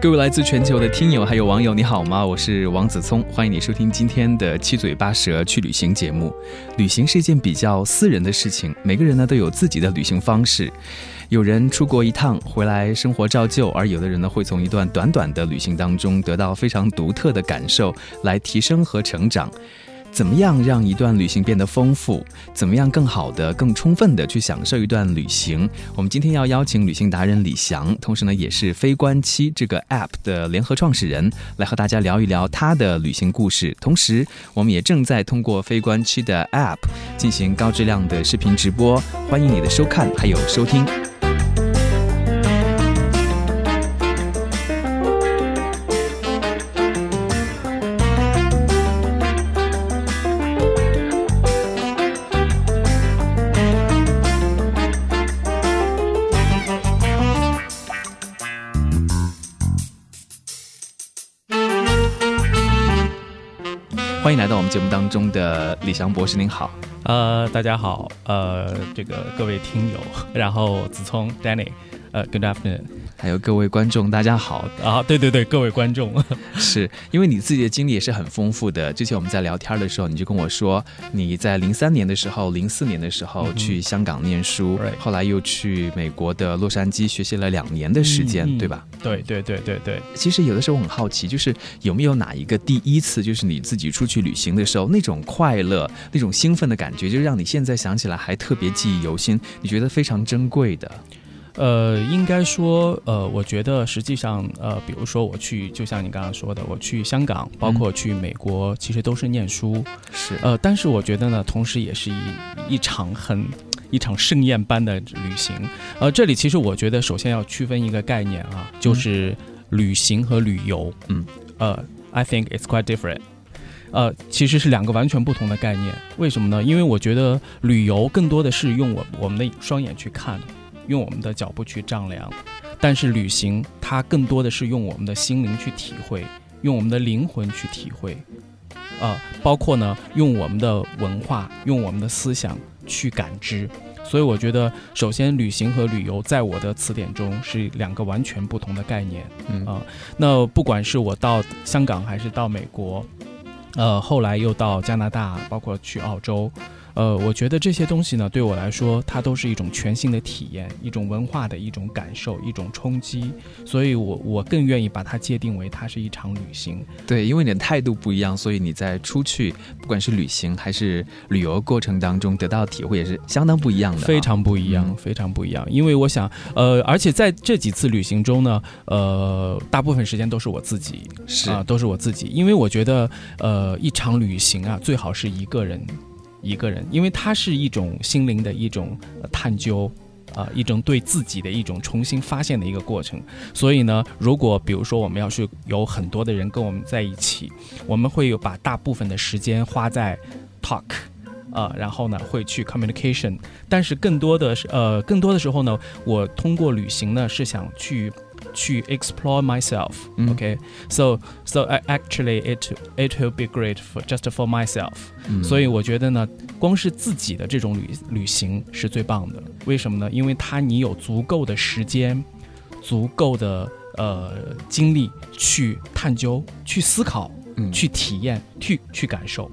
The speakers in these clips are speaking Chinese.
各位来自全球的听友还有网友，你好吗？我是王子聪，欢迎你收听今天的七嘴八舌去旅行节目。旅行是一件比较私人的事情，每个人呢都有自己的旅行方式。有人出国一趟回来生活照旧，而有的人呢会从一段短短的旅行当中得到非常独特的感受，来提升和成长。怎么样让一段旅行变得丰富？怎么样更好的、更充分的去享受一段旅行？我们今天要邀请旅行达人李翔，同时呢也是飞观七这个 App 的联合创始人，来和大家聊一聊他的旅行故事。同时，我们也正在通过飞观七的 App 进行高质量的视频直播，欢迎你的收看还有收听。节目当中的李翔博士，您好。呃，大家好，呃，这个各位听友，然后子聪 Danny，呃，Good afternoon。还有各位观众，大家好啊！对对对，各位观众，是因为你自己的经历也是很丰富的。之前我们在聊天的时候，你就跟我说，你在零三年的时候、零四年的时候去香港念书，后来又去美国的洛杉矶学习了两年的时间，对吧？对对对对对。其实有的时候我很好奇，就是有没有哪一个第一次，就是你自己出去旅行的时候，那种快乐、那种兴奋的感觉，就让你现在想起来还特别记忆犹新，你觉得非常珍贵的。呃，应该说，呃，我觉得实际上，呃，比如说我去，就像你刚刚说的，我去香港，包括去美国，其实都是念书，是，呃，但是我觉得呢，同时也是一一场很一场盛宴般的旅行。呃，这里其实我觉得，首先要区分一个概念啊，就是旅行和旅游。嗯，呃，I think it's quite different。呃，其实是两个完全不同的概念。为什么呢？因为我觉得旅游更多的是用我我们的双眼去看。用我们的脚步去丈量，但是旅行它更多的是用我们的心灵去体会，用我们的灵魂去体会，呃，包括呢用我们的文化，用我们的思想去感知。所以我觉得，首先旅行和旅游在我的词典中是两个完全不同的概念。嗯啊，那不管是我到香港还是到美国，呃，后来又到加拿大，包括去澳洲。呃，我觉得这些东西呢，对我来说，它都是一种全新的体验，一种文化的一种感受，一种冲击。所以，我我更愿意把它界定为它是一场旅行。对，因为你的态度不一样，所以你在出去，不管是旅行还是旅游过程当中得到的体会也是相当不一样的，非常不一样，非常不一样。因为我想，呃，而且在这几次旅行中呢，呃，大部分时间都是我自己，是啊，都是我自己。因为我觉得，呃，一场旅行啊，最好是一个人。一个人，因为它是一种心灵的一种探究，啊，一种对自己的一种重新发现的一个过程。所以呢，如果比如说我们要是有很多的人跟我们在一起，我们会有把大部分的时间花在 talk，啊，然后呢会去 communication，但是更多的是呃，更多的时候呢，我通过旅行呢是想去。去 explore myself. Okay, so so actually it it will be great for just for myself. 所以我觉得呢，光是自己的这种旅旅行是最棒的。为什么呢？因为它你有足够的时间，足够的呃精力去探究、去思考、去体验、去去感受。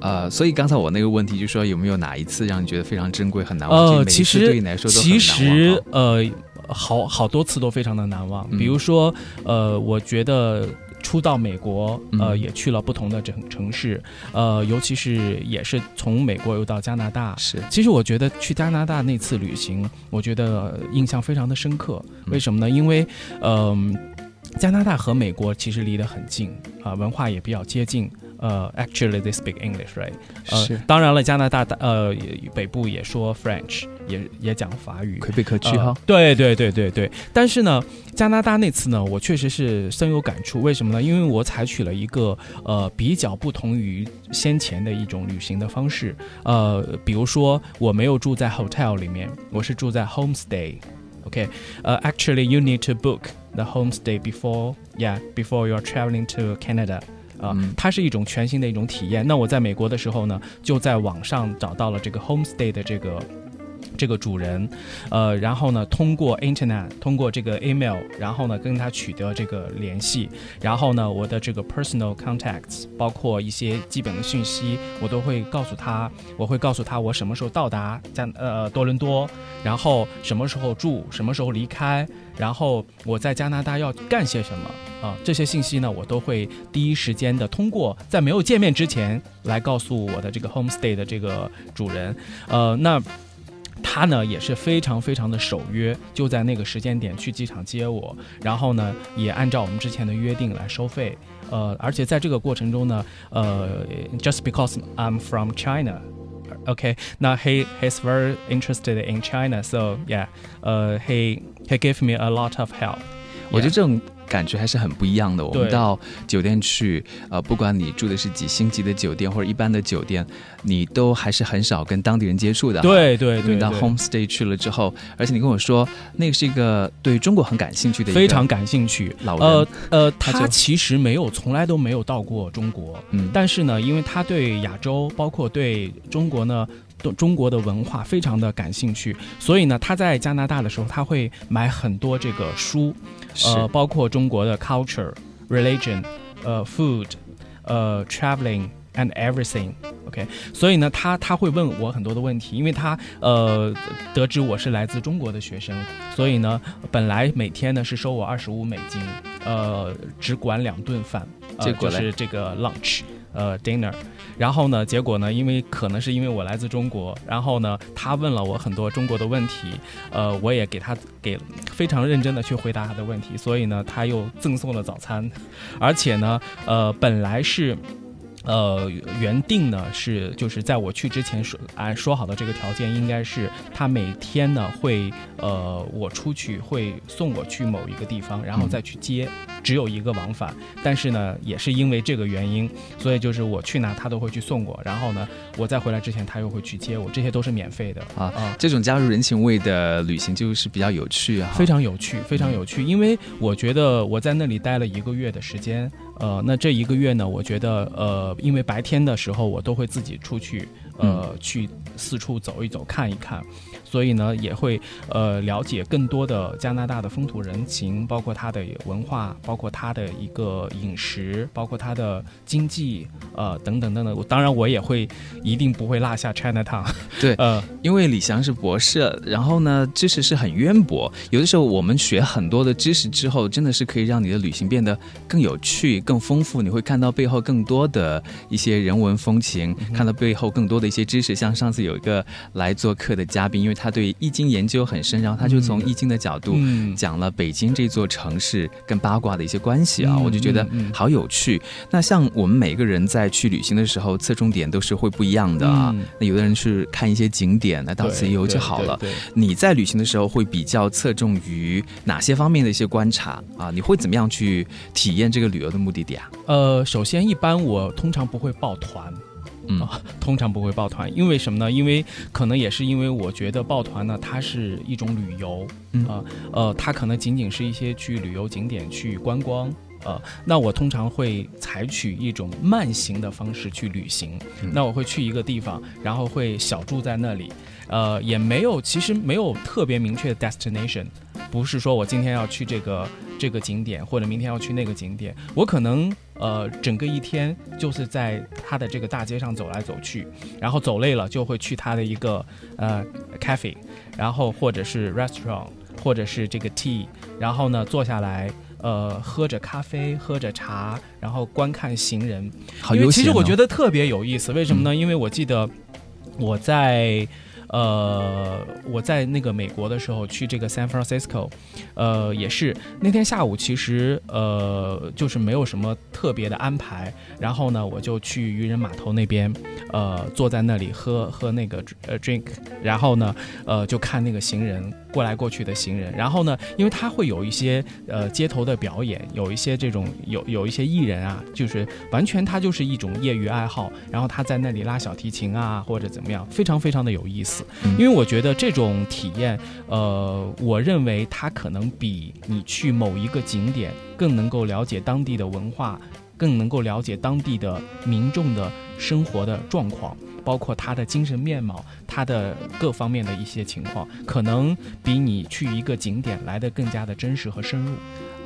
呃，所以刚才我那个问题就说有没有哪一次让你觉得非常珍贵、很难忘？呃，其实其实呃。好好多次都非常的难忘，比如说，呃，我觉得初到美国，呃，也去了不同的城城市，呃，尤其是也是从美国又到加拿大。是，其实我觉得去加拿大那次旅行，我觉得印象非常的深刻。为什么呢？因为，嗯，加拿大和美国其实离得很近，啊，文化也比较接近。呃，actually they speak English，right？呃是，当然了，加拿大大呃北部也说 French，也也讲法语。可遇不可求哈。对对对对对，但是呢，加拿大那次呢，我确实是深有感触。为什么呢？因为我采取了一个呃比较不同于先前的一种旅行的方式。呃，比如说我没有住在 hotel 里面，我是住在 homestay。OK，呃、actually you need to book the homestay before yeah before you are traveling to Canada。 啊、嗯它是一种全新的一种体验。那我在美国的时候呢，就在网上找到了这个 homestay 的这个这个主人，呃，然后呢，通过 internet，通过这个 email，然后呢，跟他取得这个联系，然后呢，我的这个 personal contacts，包括一些基本的讯息，我都会告诉他，我会告诉他我什么时候到达加呃多伦多，然后什么时候住，什么时候离开，然后我在加拿大要干些什么啊、这些信息呢，我都会第一时间的通过在没有见面之前来告诉我的这个 homestay 的这个主人，呃，那。他呢也是非常非常的守约，就在那个时间点去机场接我，然后呢也按照我们之前的约定来收费。呃，而且在这个过程中呢，呃，just because I'm from China。Okay, now he he's very interested in China, so yeah, 呃、he he gave me a lot of help. 我觉得这种 感觉还是很不一样的。我们到酒店去，呃，不管你住的是几星级的酒店或者一般的酒店，你都还是很少跟当地人接触的。。对对对。你到 homestay 去了之后，而且你跟我说，那个是一个对中国很感兴趣的一个非常感兴趣。老人呃呃，他就其实没有，从来都没有到过中国。嗯但是呢，因为他对亚洲，包括对中国呢，都中国的文化非常的感兴趣，所以呢，他在加拿大的时候，他会买很多这个书，呃，包括中国的 culture、religion、呃 food、呃 traveling and everything。OK，所以呢，他他会问我很多的问题，因为他呃得知我是来自中国的学生，所以呢，本来每天呢是收我二十五美金，呃，只管两顿饭，呃、结果嘞就是这个 lunch。呃，dinner，然后呢，结果呢，因为可能是因为我来自中国，然后呢，他问了我很多中国的问题，呃，我也给他给非常认真的去回答他的问题，所以呢，他又赠送了早餐，而且呢，呃，本来是。呃，原定呢是就是在我去之前说按说好的这个条件，应该是他每天呢会呃我出去会送我去某一个地方，然后再去接，只有一个往返。但是呢，也是因为这个原因，所以就是我去哪他都会去送我，然后呢我在回来之前他又会去接我，这些都是免费的啊啊。这种加入人情味的旅行就是比较有趣啊，非常有趣，非常有趣，因为我觉得我在那里待了一个月的时间，呃，那这一个月呢，我觉得呃，因为白天的时候我都会自己出去，呃，去四处走一走，看一看，所以呢，也会呃了解更多的加拿大的风土人情，包括它的文化，包括它的一个饮食，包括它的经济，呃，等等等等。我当然我也会一定不会落下 Chinatown，对呃，因为李翔是博士，然后呢，知识是很渊博。有的时候我们学很多的知识之后，真的是可以让你的旅行变得更有趣、更丰富。你会看到背后更多的一些人文风情，看到背后更多的一些知识。像上次有一个来做客的嘉宾，因为他对易经研究很深，然后他就从易经的角度嗯讲了北京这座城市跟八卦的一些关系啊，嗯我就觉得好有趣。那像我们每个人在去旅行的时候，侧重点都是会不一样的啊。嗯那有的人是看一些景点，那到此一游就好了。你在旅行的时候会比较侧重于哪些方面的一些观察啊？你会怎么样去体验这个旅游的目的地啊？呃，首先一般我通常不会报团。嗯。啊，通常不会抱团，因为什么呢？因为可能也是因为我觉得抱团呢，它是一种旅游，嗯。啊，呃，它可能仅仅是一些去旅游景点去观光，呃，那我通常会采取一种慢行的方式去旅行。嗯。那我会去一个地方，然后会小住在那里，呃，也没有，其实没有特别明确的 destination，不是说我今天要去这个这个景点，或者明天要去那个景点，我可能呃整个一天就是在他的这个大街上走来走去，然后走累了就会去他的一个呃 cafe，然后或者是 restaurant，或者是这个 tea，然后呢坐下来。呃，喝着咖啡，喝着茶，然后观看行人，因为好悠闲、哦。其实我觉得特别有意思，为什么呢？因为我记得我在呃，我在那个美国的时候去这个 San Francisco，呃，也是那天下午其实呃就是没有什么特别的安排，然后呢我就去渔人码头那边，呃坐在那里喝喝那个呃 drink，然后呢呃就看那个行人过来过去的行人，然后呢因为他会有一些呃街头的表演，有一些这种有有一些艺人啊，就是完全他就是一种业余爱好，然后他在那里拉小提琴啊或者怎么样，非常非常的有意思。因为我觉得这种体验，呃，我认为它可能比你去某一个景点更能够了解当地的文化，更能够了解当地的民众的生活的状况，包括他的精神面貌，他的各方面的一些情况，可能比你去一个景点来的更加的真实和深入。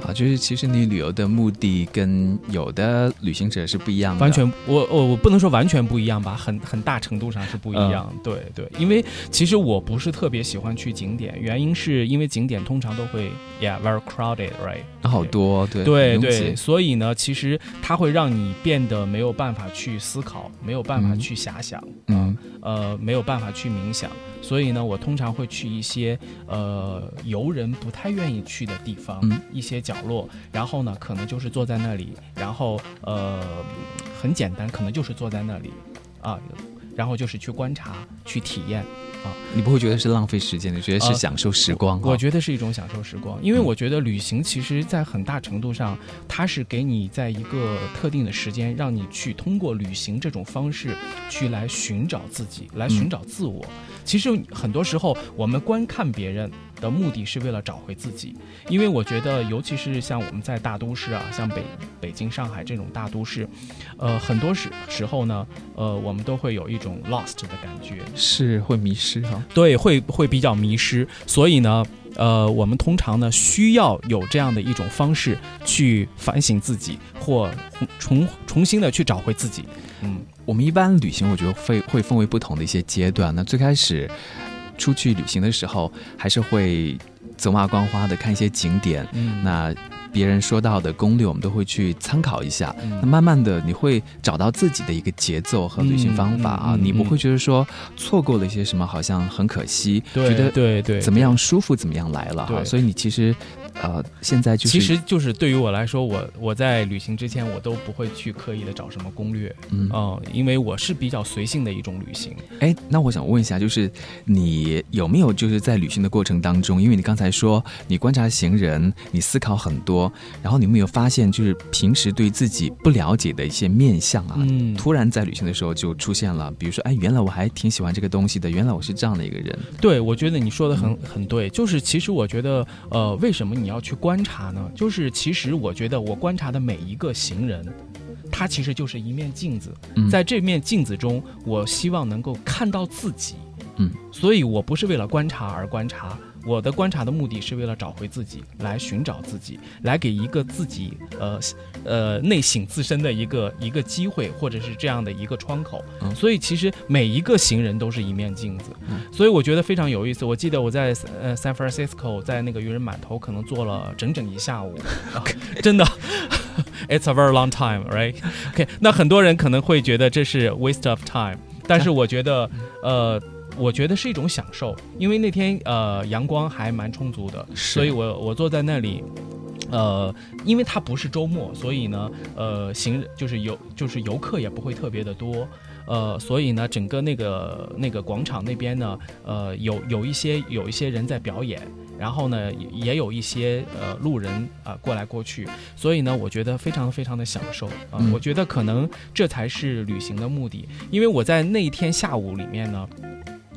啊，就是其实你旅游的目的跟有的旅行者是不一样的，完全我我我不能说完全不一样吧，很很大程度上是不一样。对对，因为其实我不是特别喜欢去景点，原因是因为景点通常都会，yeah very crowded，right？好多对对对，所以呢，其实它会让你变得没有办法去思考，没有办法去遐想，嗯呃，没有办法去冥想。所以呢，我通常会去一些呃游人不太愿意去的地方，一些角落，然后呢，可能就是坐在那里，然后呃很简单，可能就是坐在那里啊，然后就是去观察、去体验啊。你不会觉得是浪费时间？你觉得是享受时光？我觉得是一种享受时光，因为我觉得旅行其实在很大程度上，它是给你在一个特定的时间，让你去通过旅行这种方式去来寻找自己，来寻找自我。其实很多时候，我们观看别人的目的是为了找回自己，因为我觉得，尤其是像我们在大都市啊，像北北京、上海这种大都市，呃，很多时时候呢，呃，我们都会有一种 lost 的感觉，是会迷失哈。对，会会比较迷失，所以呢，呃，我们通常呢需要有这样的一种方式去反省自己，或重重新的去找回自己，嗯。我们一般旅行，我觉得会会分为不同的一些阶段。那最开始出去旅行的时候，还是会走马观花的看一些景点。嗯，那别人说到的攻略，我们都会去参考一下。那慢慢的，你会找到自己的一个节奏和旅行方法啊，你不会觉得说错过了一些什么，好像很可惜。觉得对对，怎么样舒服怎么样来了哈。所以你其实。呃，现在就是其实就是对于我来说，我我在旅行之前，我都不会去刻意的找什么攻略，嗯，因为我是比较随性的一种旅行。哎，那我想问一下，就是你有没有就是在旅行的过程当中，因为你刚才说你观察行人，你思考很多，然后你有没有发现，就是平时对自己不了解的一些面相啊，嗯，突然在旅行的时候就出现了，比如说，哎，原来我还挺喜欢这个东西的，原来我是这样的一个人。对，我觉得你说的很很对，就是其实我觉得，呃，为什么你？你要去观察呢，就是其实我觉得我观察的每一个行人，他其实就是一面镜子，在这面镜子中，我希望能够看到自己，嗯，所以我不是为了观察而观察。我的观察的目的是为了找回自己，来寻找自己，来给一个自己呃呃内省自身的一个一个机会，或者是这样的一个窗口。所以其实每一个行人都是一面镜子，所以我觉得非常有意思。我记得我在呃 San Francisco 在那个渔人码头可能坐了整整一下午，真的，It's a very long time, right? OK，那很多人可能会觉得这是 waste of time，但是我觉得呃。我觉得是一种享受，因为那天呃阳光还蛮充足的，所以我我坐在那里，呃，因为它不是周末，所以呢，呃，行就是游就是游客也不会特别的多，呃，所以呢，整个那个那个广场那边呢，呃，有有一些有一些人在表演，然后呢，也有一些呃路人啊过来过去，所以呢，我觉得非常非常的享受啊，我觉得可能这才是旅行的目的，因为我在那一天下午里面呢。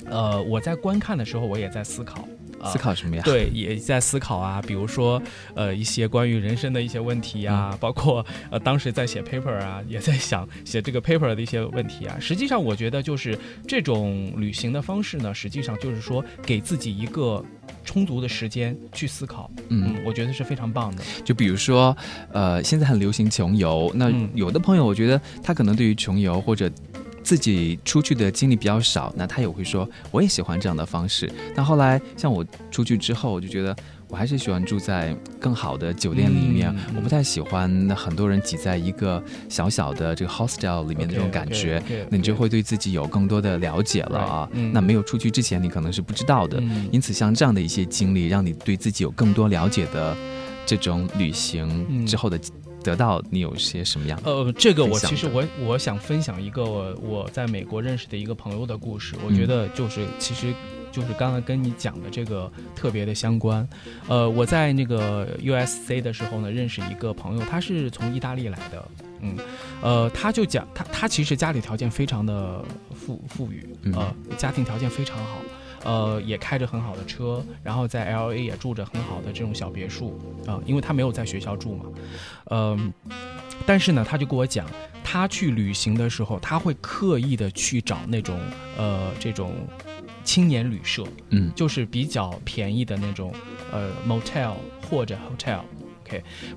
呃，我在观看的时候，我也在思考，思考什么呀？对，也在思考啊，比如说，呃，一些关于人生的一些问题呀，包括呃，当时在写 paper 啊，也在想写这个 paper 的一些问题啊。实际上，我觉得就是这种旅行的方式呢，实际上就是说给自己一个充足的时间去思考。嗯，我觉得是非常棒的。就比如说，呃，现在很流行穷游，那有的朋友，我觉得他可能对于穷游或者。自己出去的经历比较少，那他也会说我也喜欢这样的方式。但后来像我出去之后，我就觉得我还是喜欢住在更好的酒店里面，我不太喜欢很多人挤在一个小小的这个 hostel 里面的这种感觉。那你就会对自己有更多的了解了啊。那没有出去之前，你可能是不知道的。因此，像这样的一些经历，让你对自己有更多了解的这种旅行之后的得到，你有些什么样？呃，这个我其实我我想分享一个我在美国认识的一个朋友的故事。我觉得就是其实。就是刚刚跟你讲的这个特别的相关，呃，我在那个 U S C 的时候呢，认识一个朋友，他是从意大利来的，嗯，呃，他就讲他他其实家里条件非常的富富裕，呃，家庭条件非常好，呃，也开着很好的车，然后在 L A 也住着很好的这种小别墅啊，因为他没有在学校住嘛，嗯，但是呢，他就跟我讲，他去旅行的时候，他会刻意的去找那种呃这种。青年旅社，嗯，就是比较便宜的那种，呃，motel 或者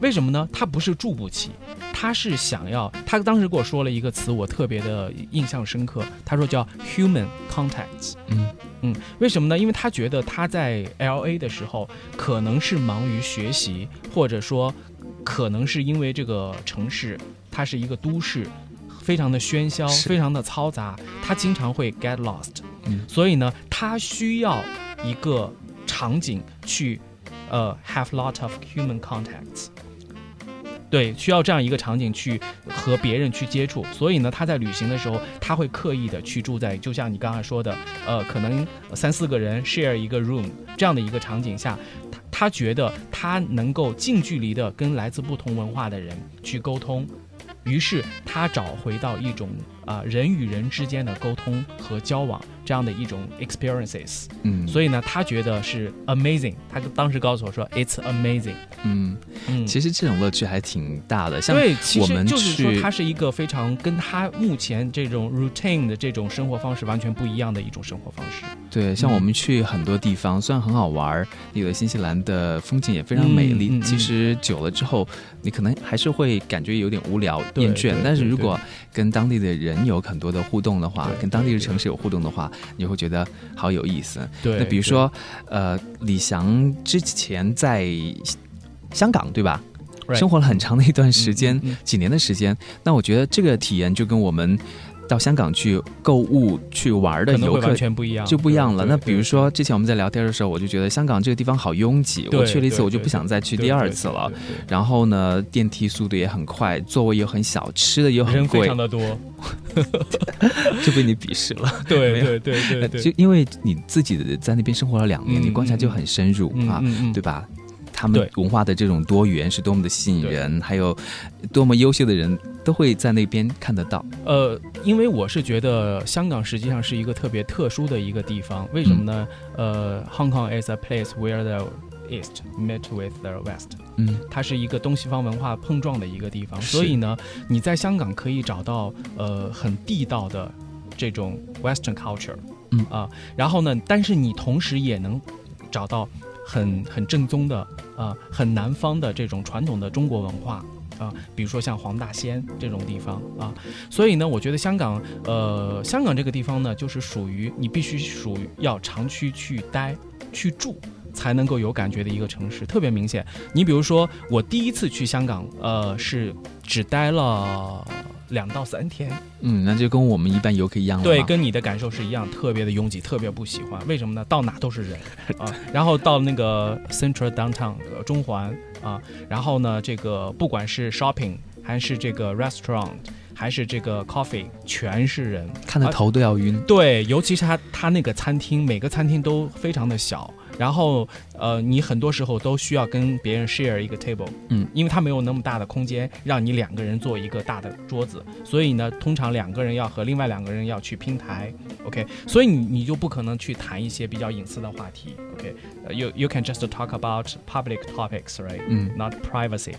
为什么呢？他不是住不起，他是想要，他当时跟我说了一个词，我特别的印象深刻，他说叫 human contacts，嗯嗯，为什么呢？因为他觉得他在 LA 的时候，可能是忙于学习，或者说，可能是因为这个城市，它是一个都市。非常的喧嚣，非常的嘈杂，他经常会 get lost，嗯所以呢，他需要一个场景去，呃，have lot of human contacts，对，需要这样一个场景去和别人去接触，所以呢，他在旅行的时候，他会刻意的去住在，就像你刚才说的，呃，可能三四个人 share 一个 room 这样的一个场景下，他他觉得他能够近距离的跟来自不同文化的人去沟通。于是他找回到一种啊人与人之间的沟通和交往这样的一种 experiences，嗯，所以呢，他觉得是 amazing。他当时告诉我说，it's amazing。嗯嗯，其实这种乐趣还挺大的。像对，其实就是说，它是一个非常跟他目前这种 routine 的这种生活方式完全不一样的一种生活方式。对，像我们去很多地方，虽然很好玩，有的新西兰的风景也非常美丽，其实久了之后，你可能还是会感觉有点无聊。厌倦，但是如果跟当地的人有很多的互动的话，跟当地的城市有互动的话，你会觉得好有意思。对，那比如说，呃，李翔之前在香港对吧？生活了很长的一段时间，几年的时间。那我觉得这个体验就跟我们。到香港去购物去玩的游客完全不一样，就不一样了。那比如说之前我们在聊天的时候，我就觉得香港这个地方好拥挤，我去了一次我就不想再去第二次了。然后呢，电梯速度也很快，座位又很小，吃的又很贵，非常的多，就被你鄙视了。对对对对对，就因为你自己的在那边生活了两年，你观察就很深入啊，对吧？他们文化的这种多元是多么的吸引人，还有多么优秀的人都会在那边看得到。呃，因为我是觉得香港实际上是一个特别特殊的一个地方，为什么呢？呃，Hong Kong is a place where the East met with the West。嗯，它是一个东西方文化碰撞的一个地方，所以呢，你在香港可以找到呃很地道的这种 Western culture。嗯啊，然后呢，但是你同时也能找到。很很正宗的啊，很南方的这种传统的中国文化啊，比如说像黄大仙这种地方啊，所以呢，我觉得香港呃，香港这个地方呢，就是属于你必须属于要长期去待去住才能够有感觉的一个城市，特别明显。你比如说我第一次去香港，呃，是只待了。两到三天，嗯，那就跟我们一般游客一样了。对，跟你的感受是一样，特别的拥挤，特别不喜欢。为什么呢？到哪都是人啊。然后到那个 Central Downtown 中环啊，然后呢，这个不管是 shopping 还是这个 restaurant 还是这个 coffee，全是人，看得头都要晕。对，尤其是他他那个餐厅，每个餐厅都非常的小。然后，呃，你很多时候都需要跟别人 share 一个 table，嗯，因为它没有那么大的空间让你两个人做一个大的桌子，所以呢，通常两个人要和另外两个人要去拼台，OK，所以你你就不可能去谈一些比较隐私的话题，OK，you you can just talk about public topics，right？嗯，not privacy。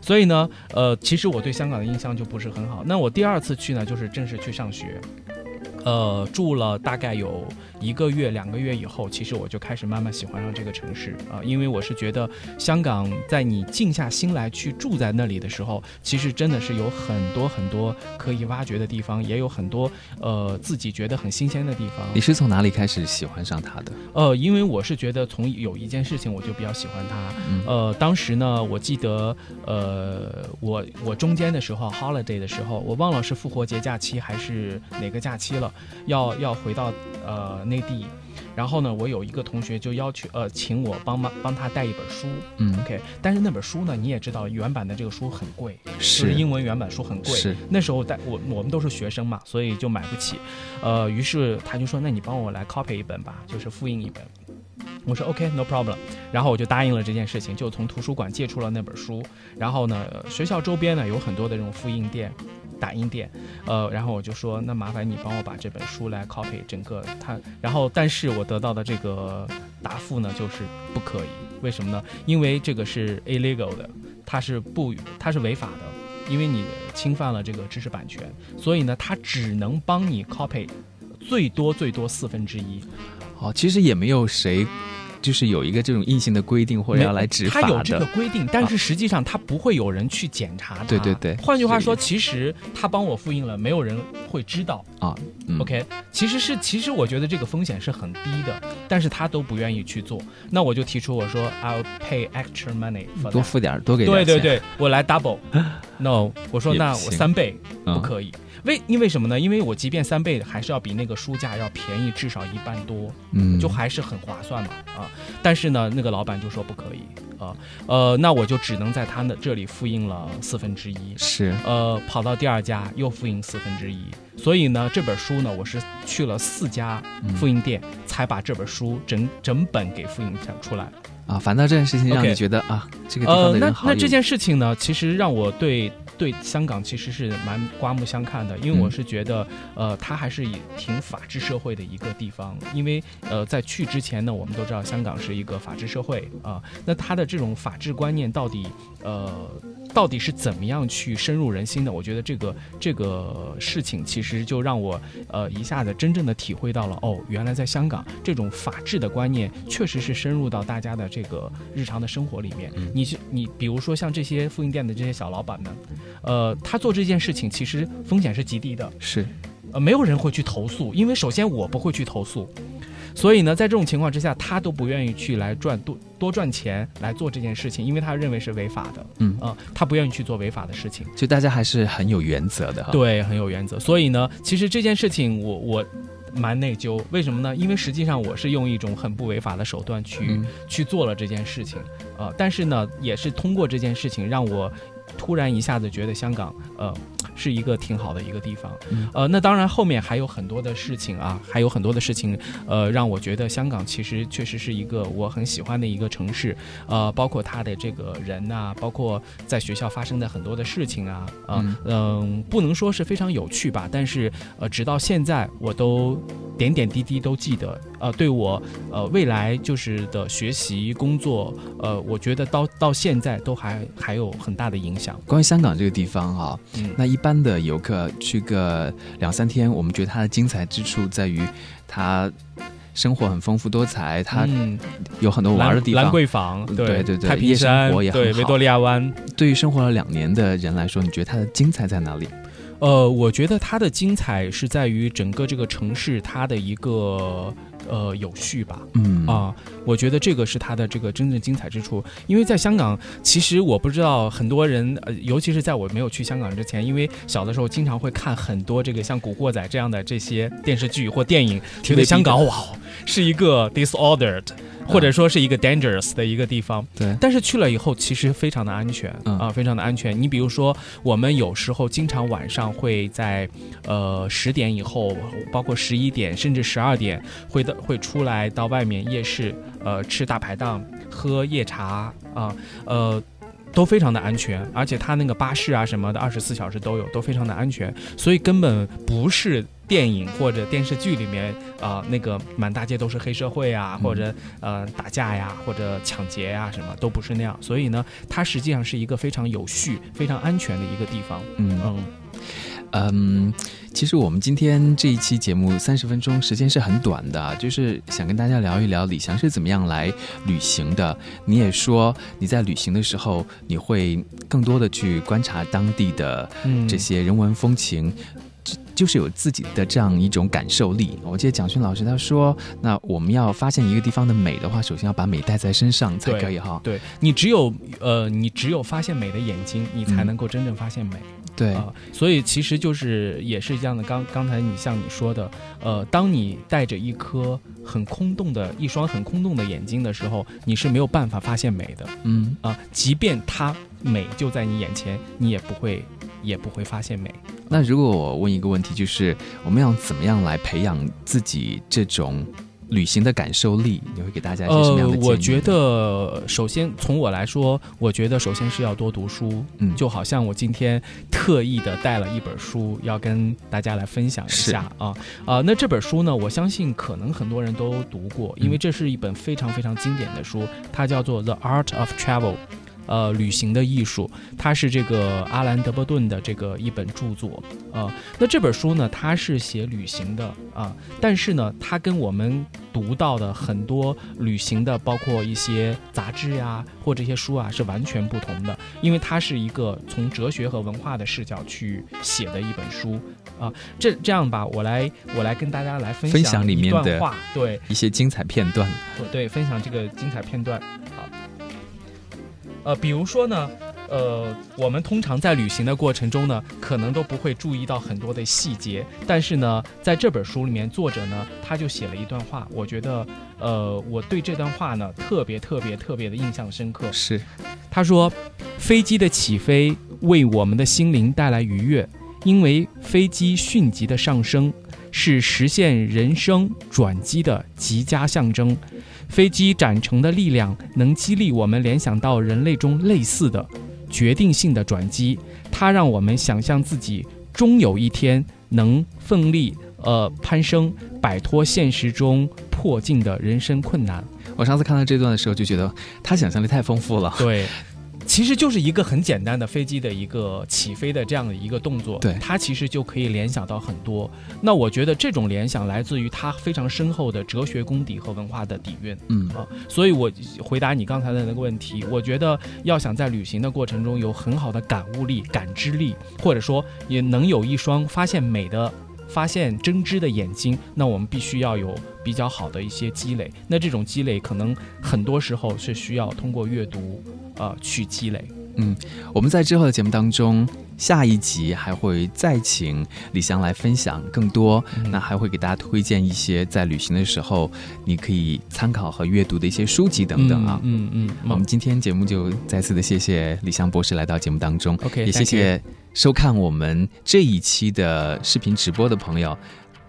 所以呢，呃，其实我对香港的印象就不是很好。那我第二次去呢，就是正式去上学。呃，住了大概有一个月、两个月以后，其实我就开始慢慢喜欢上这个城市啊、因为我是觉得香港在你静下心来去住在那里的时候，其实真的是有很多很多可以挖掘的地方，也有很多呃自己觉得很新鲜的地方。你是从哪里开始喜欢上他的？呃，因为我是觉得从有一件事情我就比较喜欢它。嗯呃，当时呢，我记得，呃，我我中间的时候，holiday 的时候，我忘了是复活节假期还是哪个假期了，要要回到呃内地。然后呢，我有一个同学就要求呃，请我帮忙帮他带一本书嗯，，OK。但是那本书呢，你也知道，原版的这个书很贵，就是是英文原版书很贵。是那时候带我我们都是学生嘛，所以就买不起。呃，于是他就说：“那你帮我来 copy 一本吧，就是复印一本。”我说 OK，no、problem。然后我就答应了这件事情，就从图书馆借出了那本书。然后呢，呃学校周边呢有很多的这种复印店、打印店，呃，然后我就说，那麻烦你帮我把这本书来 copy 整个它。然后，但是我得到的这个答复呢，就是不可以。为什么呢？因为这个是 illegal 的，它是不，它是违法的，因为你侵犯了这个知识版权，所以呢，它只能帮你 copy 最多最多四分之一。好，其实也没有谁，就是有一个这种硬性的规定或者要来执法他有这个。规定，但是实际上他不会有人去检查它。对对对换句话说，其实他帮我复印了，没有人会知道。啊，嗯 OK，其实是其实我觉得这个风险是很低的，但是他都不愿意去做。那我就提出我说 I'll pay extra money 多。付点，多给点钱，对对对，我来 double。No，我说那我三倍嗯不可以。为因为什么呢？因为我即便三倍，还是要比那个书价要便宜至少一半多。嗯，就还是很划算嘛啊。但是呢，那个老板就说不可以啊，呃，那我就只能在他那这里复印了四分之一，是呃，跑到第二家又复印四分之一。所以呢，这本书呢，我是去了四家复印店，才把这本书整整本给复印出来。啊，反倒这件事情让你觉得啊，这个地方的人好有那这件事情呢，其实让我对对香港其实是蛮刮目相看的，因为嗯我是觉得，呃，它还是以挺法治社会的一个地方。因为呃，在去之前呢，我们都知道香港是一个法治社会啊、那它的这种法治观念到底呃到底是怎么样去深入人心的？我觉得这个这个事情其实就让我呃一下子真正的体会到了，哦，原来在香港这种法治的观念确实是深入到大家的这个日常的生活里面。你是你比如说像这些复印店的这些小老板们，呃，他做这件事情其实风险是极低的，是呃，没有人会去投诉，因为首先我不会去投诉。所以呢，在这种情况之下，他都不愿意去来赚多多赚钱来做这件事情，因为他认为是违法的。嗯啊、他不愿意去做违法的事情。就大家还是很有原则的哈。，对，很有原则。所以呢，其实这件事情我我蛮内疚，为什么呢？因为实际上我是用一种很不违法的手段去、嗯去做了这件事情，呃，但是呢，也是通过这件事情让我突然一下子觉得香港呃是一个挺好的一个地方，嗯。呃，那当然后面还有很多的事情啊，还有很多的事情，呃，让我觉得香港其实确实是一个我很喜欢的一个城市，呃，包括他的这个人呐、包括在学校发生的很多的事情啊，啊、嗯。嗯、不能说是非常有趣吧，但是呃，直到现在我都点点滴滴都记得，呃，对我呃未来就是的学习工作，呃，我觉得到到现在都还还有很大的影响。关于香港这个地方哈、嗯。那一般的游客去个两三天，我们觉得它的精彩之处在于它生活很丰富多彩，它嗯，有很多玩的地方兰方。桂坊，对对对太平夜生山，活也很好对维多利亚湾。对于生活了两年的人来说，你觉得它的精彩在哪里？呃，我觉得它的精彩是在于整个这个城市它的一个呃有序吧。嗯啊，我觉得这个是他的这个真正精彩之处。因为在香港，其实我不知道很多人，呃，尤其是在我没有去香港之前，因为小的时候经常会看很多这个像《古惑仔》这样的这些电视剧或电影，觉得香港哇是一个 disordered。或者说是一个 dangerous 的一个地方，对，但是去了以后，其实非常的安全嗯啊，非常的安全。你比如说，我们有时候经常晚上会在呃十点以后，包括十一点甚至十二点，会的会出来到外面夜市，呃，吃大排档，喝夜茶啊，呃。都非常的安全，而且它那个巴士啊什么的，二十四小时都有，都非常的安全，所以根本不是电影或者电视剧里面啊、那个满大街都是黑社会啊，嗯或者呃打架呀，或者抢劫呀，什么都不是那样。所以呢，它实际上是一个非常有序、非常安全的一个地方。嗯嗯嗯，其实我们今天这一期节目三十分钟时间是很短的，就是想跟大家聊一聊李翔是怎么样来旅行的。你也说你在旅行的时候，你会更多的去观察当地的这些人文风情。就是有自己的这样一种感受力。我记得蒋勋老师他说，那我们要发现一个地方的美的话，首先要把美带在身上才可以哈。对你只有呃，你只有发现美的眼睛，你才能够真正发现美。对啊，所以其实就是也是这样的。刚刚才你像你说的，呃，当你带着一颗很空洞的一双很空洞的眼睛的时候，你是没有办法发现美的。嗯啊，即便它美就在你眼前，你也不会也不会发现美。那如果我问一个问题，就是我们要怎么样来培养自己这种旅行的感受力？你会给大家一些什么样的建议？我觉得，首先从我来说，我觉得首先是要多读书。嗯，就好像我今天特意的带了一本书，要跟大家来分享一下啊啊！那这本书呢，我相信可能很多人都读过，因为这是一本非常非常经典的书，它叫做《The Art of Travel》。呃，旅行的艺术，它是这个阿兰·德伯顿的这个一本著作啊。那这本书呢，它是写旅行的啊，但是呢，它跟我们读到的很多旅行的，包括一些杂志呀或这些书啊，是完全不同的，因为它是一个从哲学和文化的视角去写的一本书啊。这这样吧，我来我来跟大家来分享里面对一些精彩片段，对，分享这个精彩片段啊。呃，比如说呢，呃，我们通常在旅行的过程中呢，可能都不会注意到很多的细节，但是呢，在这本书里面，作者呢，他就写了一段话，我觉得，呃，我对这段话呢，特别特别特别的印象深刻。是，他说，飞机的起飞为我们的心灵带来愉悦，因为飞机迅疾的上升是实现人生转机的极佳象征。飞机展成的力量能激励我们联想到人类中类似的决定性的转机，它让我们想象自己终有一天能奋力呃攀升，摆脱现实中迫近的人生困难。我上次看到这段的时候就觉得他想象力太丰富了。对。其实就是一个很简单的飞机的一个起飞的这样的一个动作，对它其实就可以联想到很多。那我觉得这种联想来自于它非常深厚的哲学功底和文化的底蕴。嗯啊，所以我回答你刚才的那个问题，我觉得要想在旅行的过程中有很好的感悟力、感知力，或者说也能有一双发现美的。发现真知的眼睛，那我们必须要有比较好的一些积累。那这种积累可能很多时候是需要通过阅读，呃，去积累。嗯，我们在之后的节目当中，下一集还会再请李翔来分享更多。那还会给大家推荐一些在旅行的时候你可以参考和阅读的一些书籍等等啊。嗯嗯。我们今天节目就再次的谢谢李翔博士来到节目当中。OK，也谢谢。收看我们这一期的视频直播的朋友，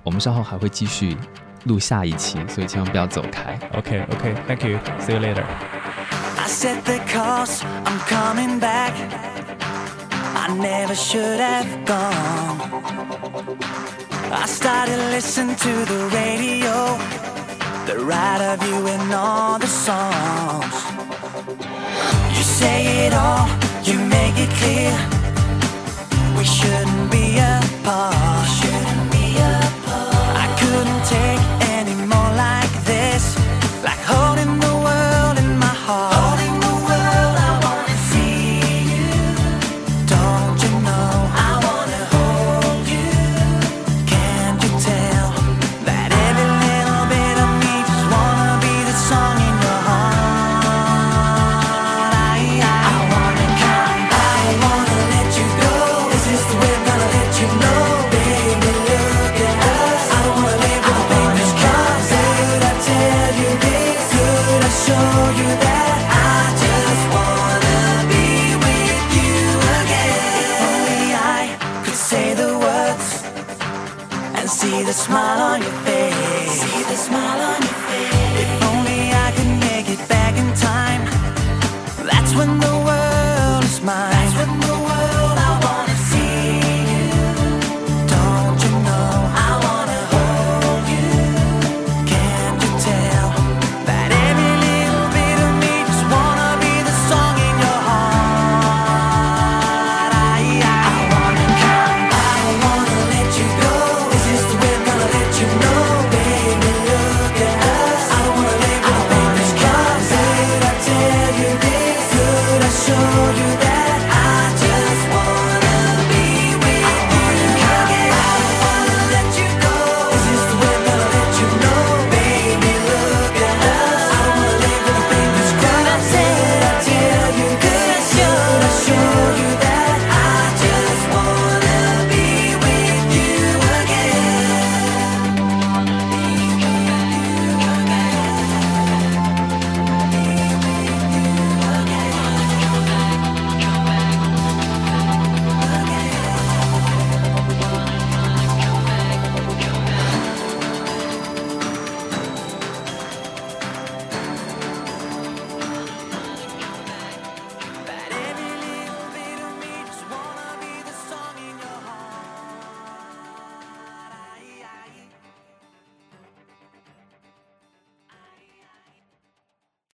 我们稍后还会继续录下一期，所以千万不要走开。OK OK，Thank you，See you later。I said the course I'm coming back. I never should have gone. I started listening to the radio, the right of you in all the songs. You say it all, you make it clear. We shouldn't be apart. Shouldn't be apart. I couldn't take any more like this, like holding the world in my heart.